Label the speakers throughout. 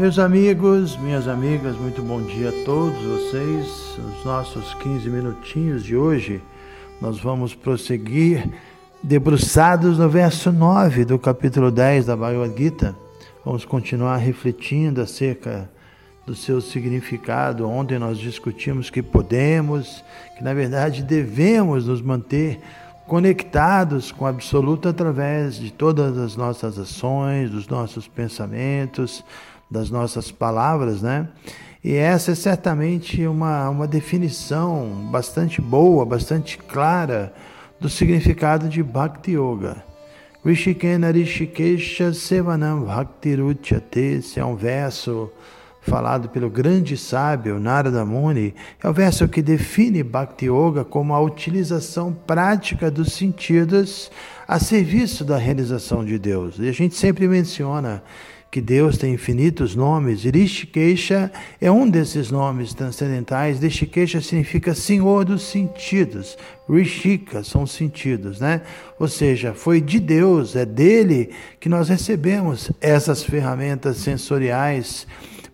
Speaker 1: Meus amigos, minhas amigas, muito bom dia a todos vocês. Os nossos 15 minutinhos de hoje, nós vamos prosseguir debruçados no verso 9 do capítulo 10 da Bhagavad Gita. Vamos continuar refletindo acerca do seu significado. Ontem nós discutimos que podemos, que na verdade devemos nos manter conectados com o absoluto através de todas as nossas ações, dos nossos pensamentos, das nossas palavras, né? E essa é certamente uma, uma definição bastante boa, bastante clara do significado de Bhakti Yoga. Rishikena Rishikesha Sevanam Bhakti Ruchyate, esse é um verso falado pelo grande sábio Narada Muni, é o verso que define Bhakti Yoga como a utilização prática dos sentidos a serviço da realização de Deus. E a gente sempre menciona que Deus tem infinitos nomes. Rishikesha é um desses nomes transcendentais. Rishikesha significa Senhor dos sentidos. Rishika são sentidos, né? Ou seja, foi de Deus, é dele que nós recebemos essas ferramentas sensoriais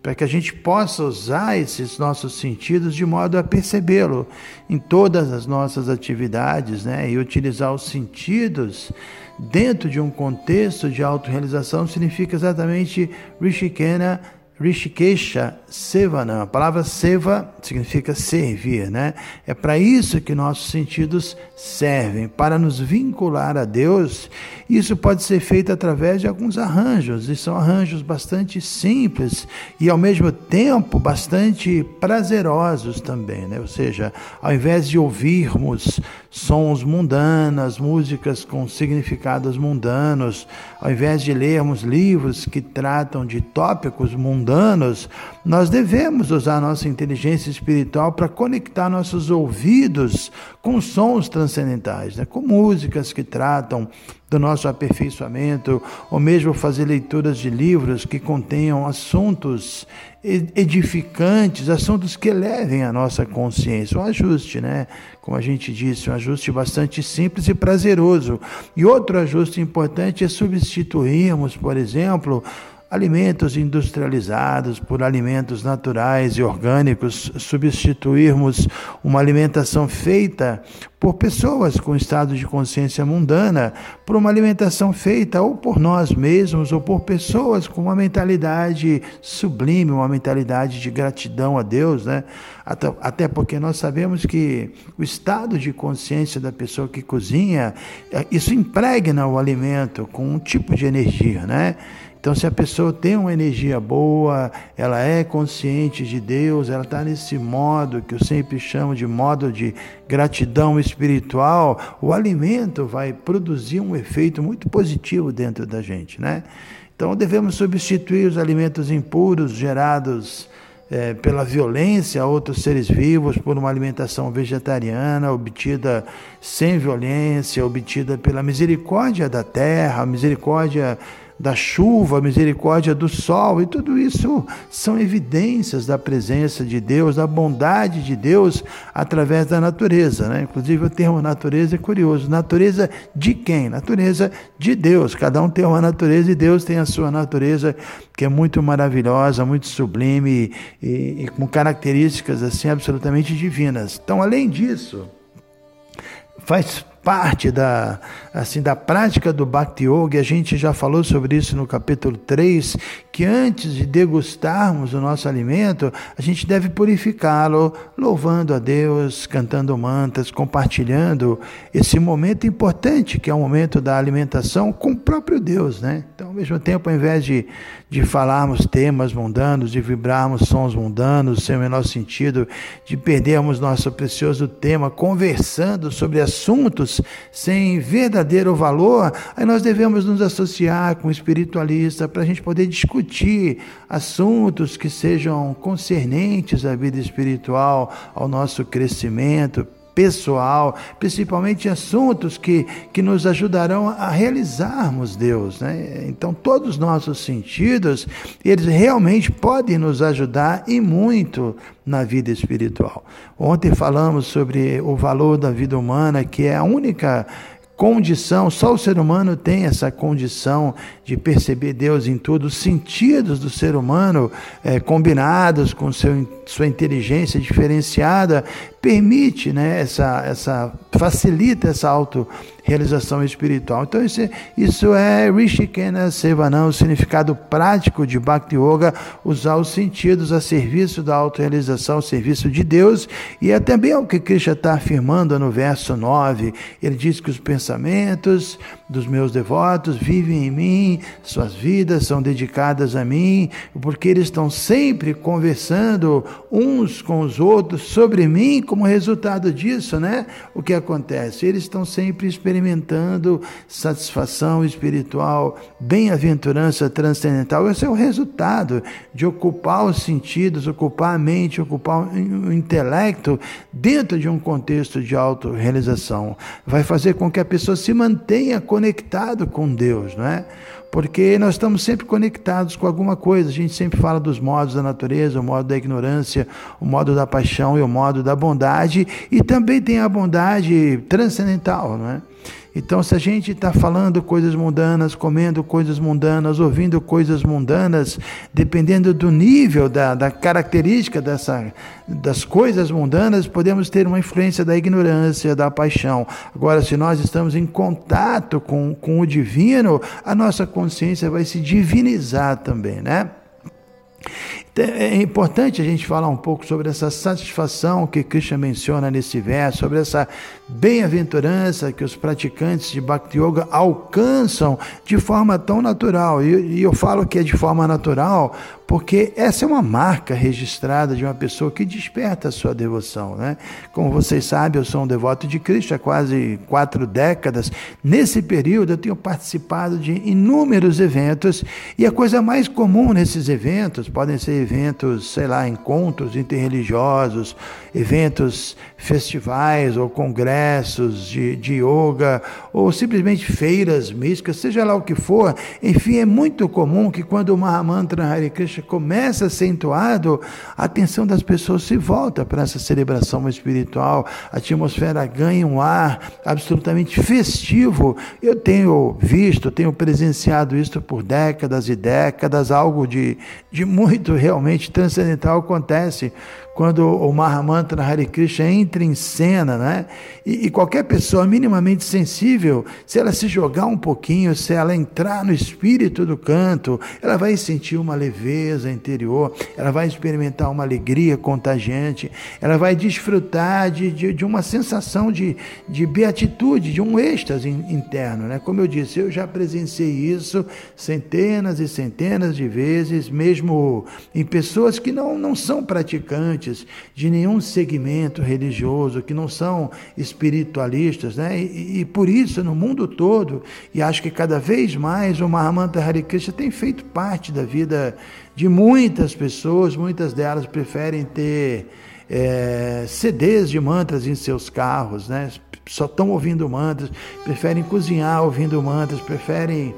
Speaker 1: para que a gente possa usar esses nossos sentidos de modo a percebê-lo em todas as nossas atividades, né? E utilizar os sentidos dentro de um contexto de autorrealização significa exatamente Rishikena Rishikesha Sevana. A palavra seva significa servir, né? É para isso que nossos sentidos servem, para nos vincular a Deus. Isso pode ser feito através de alguns arranjos, e são arranjos bastante simples e ao mesmo tempo bastante prazerosos também, né? Ou seja, ao invés de ouvirmos sons mundanos, músicas com significados mundanos, ao invés de lermos livros que tratam de tópicos mundanos, nós devemos usar nossa inteligência espiritual para conectar nossos ouvidos com sons transcendentais, né? com músicas que tratam do nosso aperfeiçoamento, ou mesmo fazer leituras de livros que contenham assuntos edificantes, assuntos que elevem a nossa consciência. Um ajuste, né? Como a gente disse, um ajuste bastante simples e prazeroso. E outro ajuste importante é substituirmos, por exemplo, alimentos industrializados por alimentos naturais e orgânicos, substituirmos uma alimentação feita por pessoas com estado de consciência mundana, por uma alimentação feita ou por nós mesmos ou por pessoas com uma mentalidade sublime, uma mentalidade de gratidão a Deus, né? Até porque nós sabemos que o estado de consciência da pessoa que cozinha, eh, isso impregna o alimento com um tipo de energia, né? Então, se a pessoa tem uma energia boa, ela é consciente de Deus, ela está nesse modo que eu sempre chamo de modo de gratidão espiritual, o alimento vai produzir um efeito muito positivo dentro da gente, né? Então, devemos substituir os alimentos impuros gerados é, pela violência a outros seres vivos, por uma alimentação vegetariana obtida sem violência, obtida pela misericórdia da terra, misericórdia da chuva, a misericórdia do sol, e tudo isso são evidências da presença de Deus, da bondade de Deus através da natureza. Né? Inclusive, o termo natureza é curioso. Natureza de quem? Natureza de Deus. Cada um tem uma natureza e Deus tem a sua natureza, que é muito maravilhosa, muito sublime e, e, com características assim absolutamente divinas. Então, além disso, faz parte da, assim, da prática do Bhakti Yoga, a gente já falou sobre isso no capítulo 3, que antes de degustarmos o nosso alimento, a gente deve purificá-lo, louvando a Deus, cantando mantas, compartilhando esse momento importante que é o momento da alimentação com o próprio Deus, né? Então, ao mesmo tempo, ao invés de, de falarmos temas mundanos, de vibrarmos sons mundanos, sem o menor sentido, de perdermos nosso precioso tema conversando sobre assuntos sem verdadeiro valor, aí nós devemos nos associar com o espiritualista para a gente poder discutir assuntos que sejam concernentes à vida espiritual, ao nosso crescimento, pessoal, principalmente assuntos que, que nos ajudarão a realizarmos Deus. Né? Então, todos os nossos sentidos, eles realmente podem nos ajudar e muito na vida espiritual. Ontem falamos sobre o valor da vida humana, que é a única condição, só o ser humano tem essa condição de perceber Deus em tudo, os sentidos do ser humano é, combinados com seu, sua inteligência diferenciada, permite, né, essa, essa, facilita essa auto realização espiritual. Então, isso, é, isso é Rishikena Sevanam, o significado prático de Bhakti Yoga, usar os sentidos a serviço da autorrealização, a serviço de Deus, e é também o que Krishna está afirmando no verso 9. Ele diz que os pensamentos dos meus devotos vivem em mim, suas vidas são dedicadas a mim, porque eles estão sempre conversando uns com os outros sobre mim, como resultado disso, né? O que acontece? Eles estão sempre experimentando satisfação espiritual, bem-aventurança transcendental. Esse é o resultado de ocupar os sentidos, ocupar a mente, ocupar o intelecto dentro de um contexto de autorrealização. Vai fazer com que a pessoa se mantenha conectado com Deus, não é? porque nós estamos sempre conectados com alguma coisa. A gente sempre fala dos modos da natureza, o modo da ignorância, o modo da paixão e o modo da bondade, e também tem a bondade transcendental, não é? Então, se a gente está falando coisas mundanas, comendo coisas mundanas, ouvindo coisas mundanas, dependendo do nível, da, da característica dessa, das coisas mundanas, podemos ter uma influência da ignorância, da paixão. Agora, se nós estamos em contato com, com o divino, a nossa consciência vai se divinizar também, né? É importante a gente falar um pouco sobre essa satisfação que Krishna menciona nesse verso, sobre essa bem-aventurança que os praticantes de Bhakti Yoga alcançam de forma tão natural. E, eu falo que é de forma natural porque essa é uma marca registrada de uma pessoa que desperta a sua devoção. Né? Como vocês sabem, eu sou um devoto de Cristo há quase quatro décadas. Nesse período, eu tenho participado de inúmeros eventos e a coisa mais comum nesses eventos podem ser eventos, sei lá, encontros interreligiosos, eventos, festivais ou congressos de, de yoga, ou simplesmente feiras místicas, seja lá o que for. Enfim, é muito comum que quando o Mahamantra Hare Krishna começa a ser entoado, a atenção das pessoas se volta para essa celebração espiritual, a atmosfera ganha um ar absolutamente festivo. Eu tenho visto, tenho presenciado isso por décadas e décadas, algo de, de muito realmente transcendental acontece quando o Mahamantra Hare Krishna entra em cena, né? E, e, qualquer pessoa minimamente sensível, se ela se jogar um pouquinho, se ela entrar no espírito do canto, ela vai sentir uma leveza interior, ela vai experimentar uma alegria contagiante, ela vai desfrutar de, de, de uma sensação de, de beatitude, de um êxtase interno, né? Como eu disse, eu já presenciei isso centenas e centenas de vezes, mesmo em pessoas que não, não são praticantes de nenhum segmento religioso, que não são espiritualistas, né? E, e, por isso, no mundo todo, e acho que cada vez mais, o Mahamanta Hare Krishna tem feito parte da vida de muitas pessoas, muitas delas preferem ter é, CDs de mantras em seus carros, né? Só estão ouvindo mantras, preferem cozinhar ouvindo mantras, preferem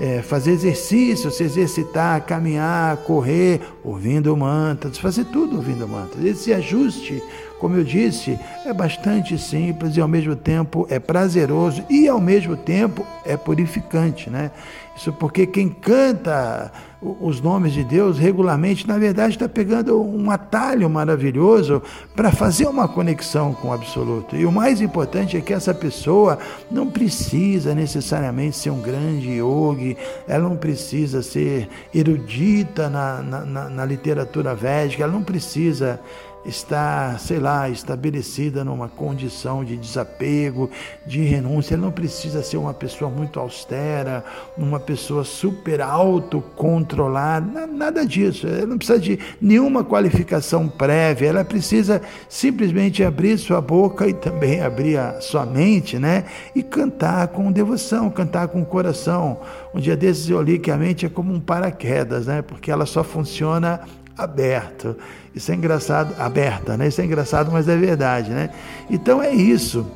Speaker 1: é, fazer exercício, se exercitar, caminhar, correr, ouvindo mantras, fazer tudo ouvindo mantras. Esse ajuste, como eu disse, é bastante simples e ao mesmo tempo é prazeroso e ao mesmo tempo é purificante, né? Isso porque quem canta os nomes de Deus regularmente, na verdade está pegando um atalho maravilhoso para fazer uma conexão com o absoluto. E o mais importante é que essa pessoa não precisa necessariamente ser um grande yogi, ela não precisa ser erudita na, na, na, literatura védica, ela não precisa está, sei lá, estabelecida numa condição de desapego, de renúncia. Ele não precisa ser uma pessoa muito austera, uma pessoa super autocontrolada, nada disso. Ela não precisa de nenhuma qualificação prévia, ela precisa simplesmente abrir sua boca e também abrir a sua mente, né? E cantar com devoção, cantar com coração. Um dia desses eu li que a mente é como um paraquedas, né? Porque ela só funciona aberto. Isso é engraçado, aberta, né? Isso é engraçado, mas é verdade, né? Então é isso.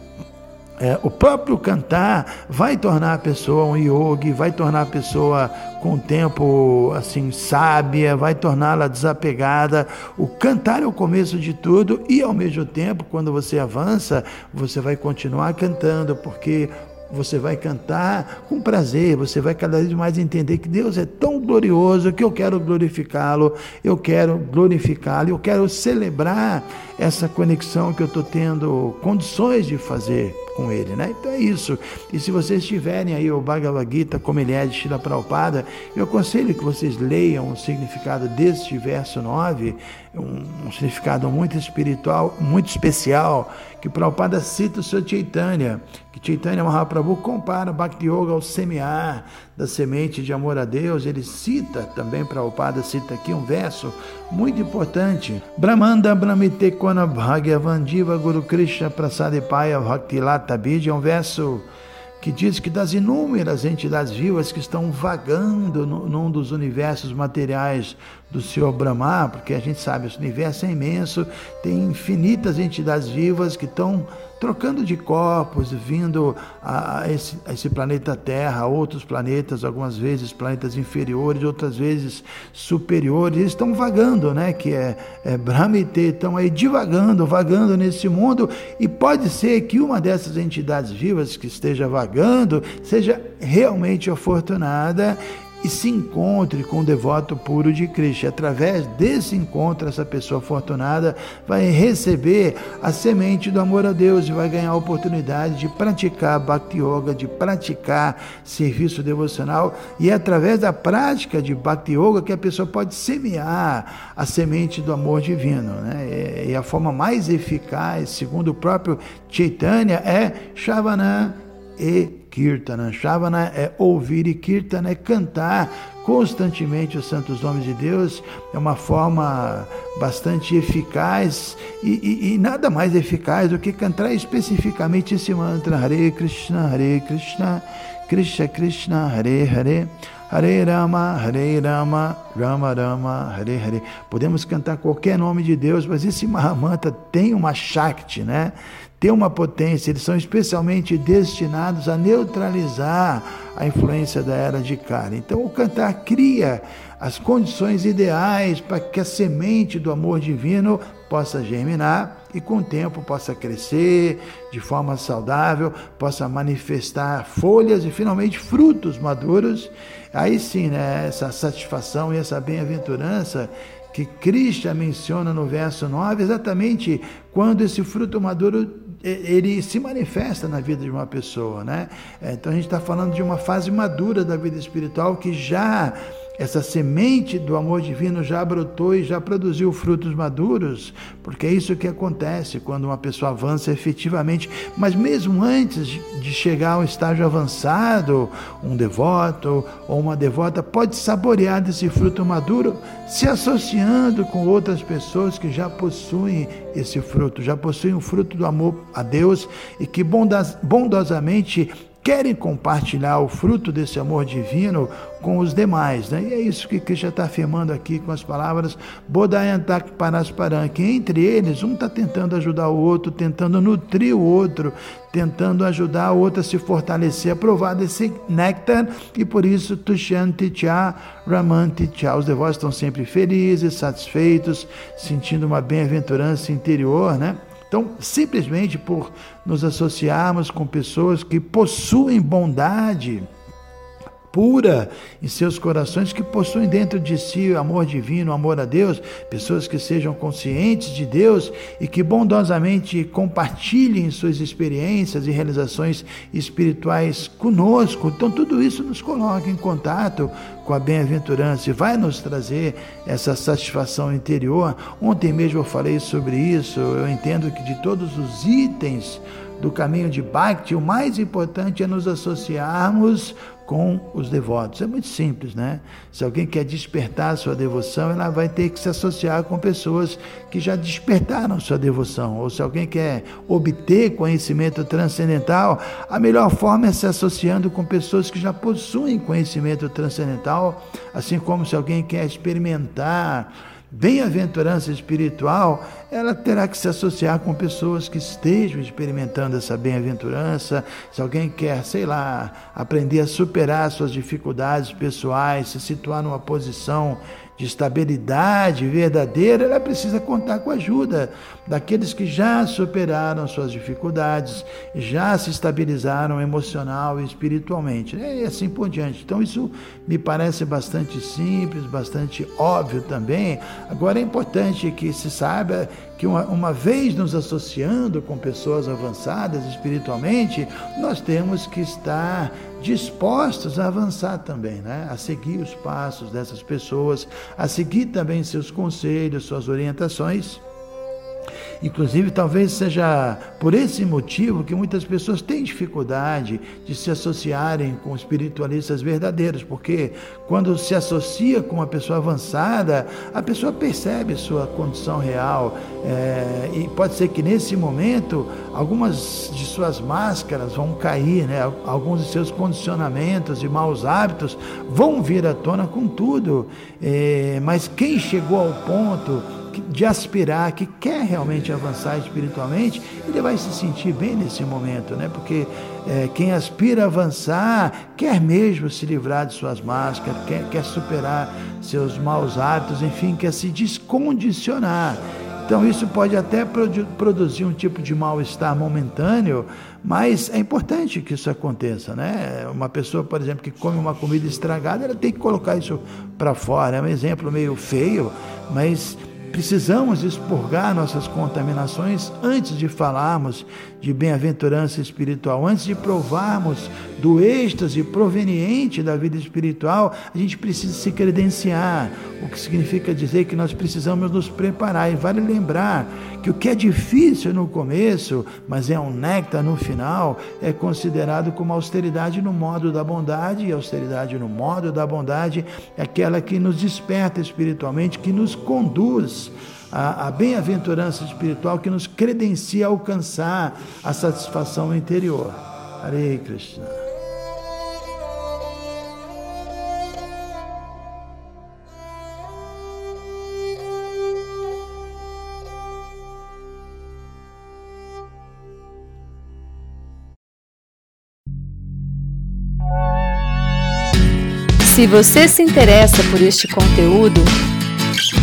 Speaker 1: É, o próprio cantar vai tornar a pessoa um yogi, vai tornar a pessoa com o tempo assim sábia, vai torná-la desapegada. O cantar é o começo de tudo e ao mesmo tempo, quando você avança, você vai continuar cantando, porque você vai cantar com prazer, você vai cada vez mais entender que Deus é tão glorioso que eu quero glorificá-lo, eu quero glorificá-lo, eu quero celebrar essa conexão que eu estou tendo condições de fazer com ele, né? Então é isso. E se vocês tiverem aí o Bhagavad Gita, como ele é de Shila Prabhupada, eu aconselho que vocês leiam o significado deste verso 9, um, um significado muito espiritual, muito especial, que Prabhupada cita o seu Chaitanya, que Chaitanya Mahaprabhu compara Bhakti Yoga ao semear da semente de amor a Deus. Ele cita também, Prabhupada cita aqui um verso muito importante. Brahmanda Brahmite Kona Bhagavandiva Guru Krishna Prasadipaya Bhakti Lata Bid, é um verso que diz que das inúmeras entidades vivas que estão vagando num dos universos materiais do Senhor Brahma, porque a gente sabe, esse universo é imenso, tem infinitas entidades vivas que estão trocando de corpos, vindo a, a, esse, a, esse, planeta Terra, outros planetas, algumas vezes planetas inferiores, outras vezes superiores, eles estão vagando, né? Que é, é Brahmite, estão aí divagando, vagando nesse mundo, e pode ser que uma dessas entidades vivas que esteja vagando seja realmente afortunada e se encontre com o devoto puro de Cristo. Através desse encontro, essa pessoa afortunada vai receber a semente do amor a Deus e vai ganhar a oportunidade de praticar Bhakti Yoga, de praticar serviço devocional. E é através da prática de Bhakti Yoga que a pessoa pode semear a semente do amor divino. Né? E a forma mais eficaz, segundo o próprio Chaitanya, é Shavana e Kirtana. Shavana é ouvir e Kirtana é cantar constantemente os santos nomes de Deus. É uma forma bastante eficaz e, e, e, nada mais eficaz do que cantar especificamente esse mantra Hare Krishna, Hare Krishna, Krishna Krishna, Hare Hare. Hare Rama, Hare Rama, Rama Rama, Hare Hare. Podemos cantar qualquer nome de Deus, mas esse Mahamanta tem uma Shakti, né? Tem uma potência, eles são especialmente destinados a neutralizar a influência da era de Kali. Então o cantar cria as condições ideais para que a semente do amor divino possa germinar e com o tempo possa crescer de forma saudável, possa manifestar folhas e finalmente frutos maduros. Aí sim, né, essa satisfação e essa bem-aventurança que Krishna menciona no verso 9, exatamente quando esse fruto maduro ele se manifesta na vida de uma pessoa, né? Então a gente está falando de uma fase madura da vida espiritual que já essa semente do amor divino já brotou e já produziu frutos maduros, porque é isso que acontece quando uma pessoa avança efetivamente. Mas mesmo antes de chegar a um estágio avançado, um devoto ou uma devota pode saborear desse fruto maduro se associando com outras pessoas que já possuem esse fruto, já possuem o fruto do amor a Deus e que bondosamente querem compartilhar o fruto desse amor divino com os demais. Né? E é isso que Krishna está afirmando aqui com as palavras Bodayantak Parasparam, que entre eles um está tentando ajudar o outro, tentando nutrir o outro, tentando ajudar o outro a se fortalecer, a provar desse néctar, e por isso Tushanti Cha, Ramanti Cha. Os devotos estão sempre felizes, satisfeitos, sentindo uma bem-aventurança interior, né? Então, simplesmente por nos associarmos com pessoas que possuem bondade, pura em seus corações, que possuem dentro de si o amor divino, o amor a Deus, pessoas que sejam conscientes de Deus e que bondosamente compartilhem suas experiências e realizações espirituais conosco. Então, tudo isso nos coloca em contato com a bem-aventurança e vai nos trazer essa satisfação interior. Ontem mesmo eu falei sobre isso. Eu entendo que de todos os itens do caminho de Bhakti, o mais importante é nos associarmos com os devotos. É muito simples, né? Se alguém quer despertar sua devoção, ela vai ter que se associar com pessoas que já despertaram sua devoção. Ou se alguém quer obter conhecimento transcendental, a melhor forma é se associando com pessoas que já possuem conhecimento transcendental, assim como se alguém quer experimentar bem-aventurança espiritual, ela terá que se associar com pessoas que estejam experimentando essa bem-aventurança. Se alguém quer, sei lá, aprender a superar suas dificuldades pessoais, se situar numa posição de estabilidade verdadeira, ela precisa contar com a ajuda daqueles que já superaram suas dificuldades, já se estabilizaram emocional e espiritualmente, né? e assim por diante. Então, isso me parece bastante simples, bastante óbvio também. Agora, é importante que se saiba que uma, uma vez nos associando com pessoas avançadas espiritualmente, nós temos que estar dispostos a avançar também, né? a seguir os passos dessas pessoas, a seguir também seus conselhos, suas orientações. Inclusive, talvez seja por esse motivo que muitas pessoas têm dificuldade de se associarem com espiritualistas verdadeiros, porque quando se associa com uma pessoa avançada, a pessoa percebe sua condição real é, e pode ser que nesse momento algumas de suas máscaras vão cair, né? alguns de seus condicionamentos e maus hábitos vão vir à tona com tudo, é, mas quem chegou ao ponto de aspirar, que quer realmente avançar espiritualmente, ele vai se sentir bem nesse momento, né? Porque é, quem aspira a avançar quer mesmo se livrar de suas máscaras, quer, quer superar seus maus hábitos, enfim, quer se descondicionar. Então, isso pode até produzir um tipo de mal-estar momentâneo, mas é importante que isso aconteça, né? Uma pessoa, por exemplo, que come uma comida estragada, ela tem que colocar isso para fora. É um exemplo meio feio, mas Precisamos expurgar nossas contaminações antes de falarmos de bem-aventurança espiritual, antes de provarmos do êxtase proveniente da vida espiritual, a gente precisa se credenciar, o que significa dizer que nós precisamos nos preparar. E vale lembrar que o que é difícil no começo, mas é um néctar no final, é considerado como austeridade no modo da bondade, e austeridade no modo da bondade é aquela que nos desperta espiritualmente, que nos conduz a, a bem-aventurança espiritual que nos credencia a alcançar a satisfação interior. Hare Krishna.
Speaker 2: Se você se interessa por este conteúdo,